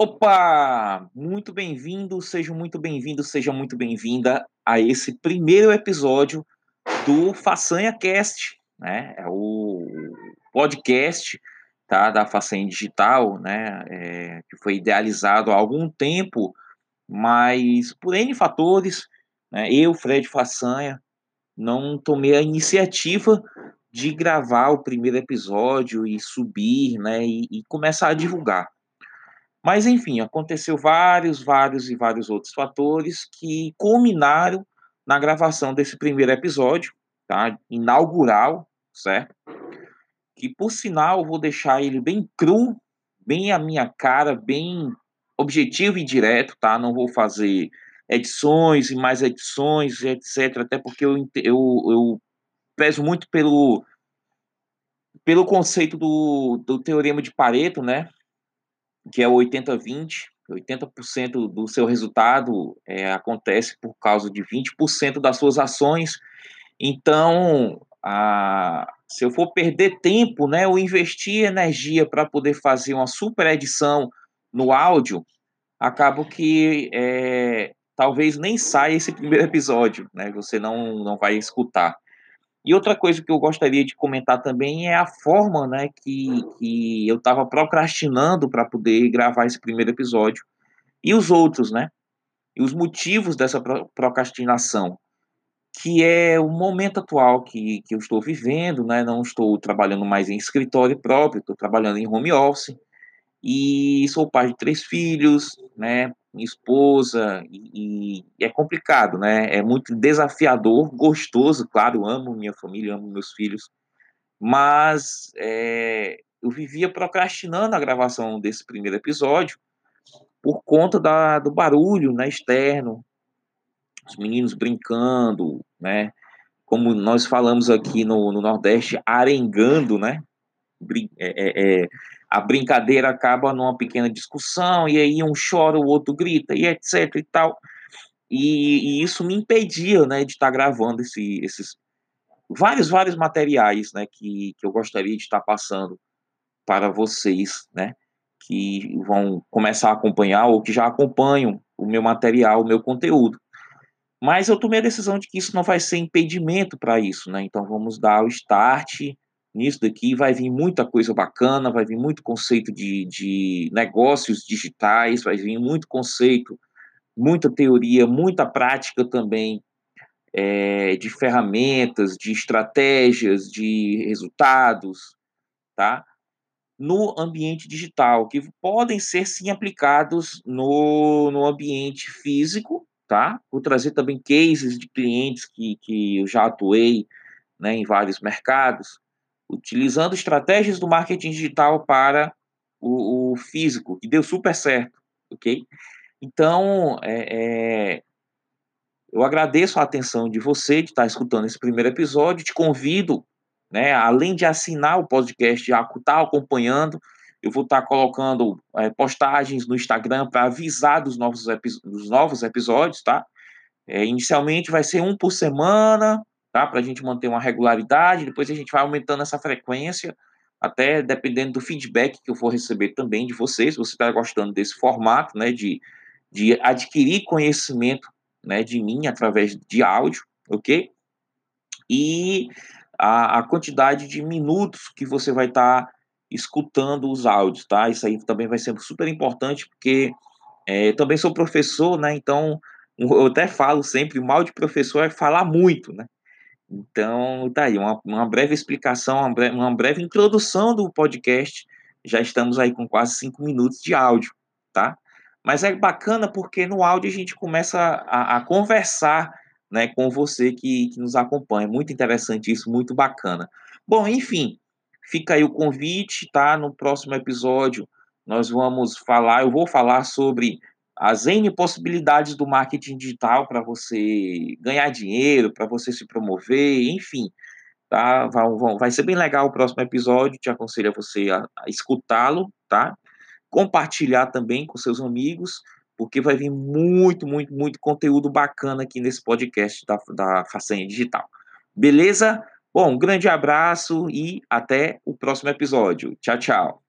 Opa! Muito bem-vindo, seja muito bem-vindo, seja muito bem-vinda a esse primeiro episódio do Façanha Cast, né? É o podcast tá, da Façanha Digital, né? É, que foi idealizado há algum tempo, mas por N fatores, né, eu, Fred Façanha, não tomei a iniciativa de gravar o primeiro episódio e subir, né? e, e começar a divulgar. Mas, enfim, aconteceu vários, vários e vários outros fatores que culminaram na gravação desse primeiro episódio, tá? Inaugural, certo? Que, por sinal, vou deixar ele bem cru, bem a minha cara, bem objetivo e direto, tá? Não vou fazer edições e mais edições, etc. Até porque eu, eu, eu prezo muito pelo, pelo conceito do, do teorema de Pareto, né? Que é o 80-20, 80%, do seu resultado é, acontece por causa de 20% das suas ações. Então, a, se eu for perder tempo, né, ou investir energia para poder fazer uma super edição no áudio, acabo que é, talvez nem saia esse primeiro episódio, né, você não, não vai escutar. E outra coisa que eu gostaria de comentar também é a forma né, que, que eu estava procrastinando para poder gravar esse primeiro episódio e os outros, né? E os motivos dessa procrastinação, que é o momento atual que, que eu estou vivendo, né? Não estou trabalhando mais em escritório próprio, estou trabalhando em home office e sou pai de três filhos, né? Minha esposa, e, e, é complicado, né? É muito desafiador, gostoso, claro, amo minha família, amo meus filhos, mas é, eu vivia procrastinando a gravação desse primeiro episódio por conta da, do barulho né, externo, os meninos brincando, né? Como nós falamos aqui no, no Nordeste, arengando, né? É, é, é a brincadeira acaba numa pequena discussão, e aí um chora, o outro grita, e etc e tal. E, e isso me impedia, né, de estar gravando esse, esses vários, vários materiais, né, que, que eu gostaria de estar passando para vocês, né, que vão começar a acompanhar ou que já acompanham o meu material, o meu conteúdo. Mas eu tomei a decisão de que isso não vai ser impedimento para isso, né? Então vamos dar o start nisso daqui vai vir muita coisa bacana, vai vir muito conceito de, de negócios digitais, vai vir muito conceito, muita teoria, muita prática também é, de ferramentas, de estratégias, de resultados, tá? No ambiente digital, que podem ser sim aplicados no, no ambiente físico, tá? Vou trazer também cases de clientes que, que eu já atuei né, em vários mercados, utilizando estratégias do marketing digital para o, o físico, que deu super certo, ok? Então, é, é, eu agradeço a atenção de você de estar escutando esse primeiro episódio, te convido, né, além de assinar o podcast, a estar acompanhando, eu vou estar colocando é, postagens no Instagram para avisar dos novos, dos novos episódios, tá? É, inicialmente vai ser um por semana, tá? Para a gente manter uma regularidade, depois a gente vai aumentando essa frequência, até dependendo do feedback que eu for receber também de vocês, se você está gostando desse formato, né, de, de adquirir conhecimento, né, de mim através de áudio, ok? E a, a quantidade de minutos que você vai estar tá escutando os áudios, tá? Isso aí também vai ser super importante, porque é, também sou professor, né? Então, eu até falo sempre, o mal de professor é falar muito, né? Então, tá aí, uma, uma breve explicação, uma breve, uma breve introdução do podcast. Já estamos aí com quase cinco minutos de áudio, tá? Mas é bacana porque no áudio a gente começa a, a conversar né, com você que, que nos acompanha. Muito interessante isso, muito bacana. Bom, enfim, fica aí o convite, tá? No próximo episódio nós vamos falar, eu vou falar sobre as N possibilidades do marketing digital para você ganhar dinheiro, para você se promover, enfim. Tá? Vai, vai ser bem legal o próximo episódio, te aconselho a você a, a escutá-lo, tá? Compartilhar também com seus amigos, porque vai vir muito, muito, muito conteúdo bacana aqui nesse podcast da, da Façanha Digital. Beleza? Bom, um grande abraço e até o próximo episódio. Tchau, tchau.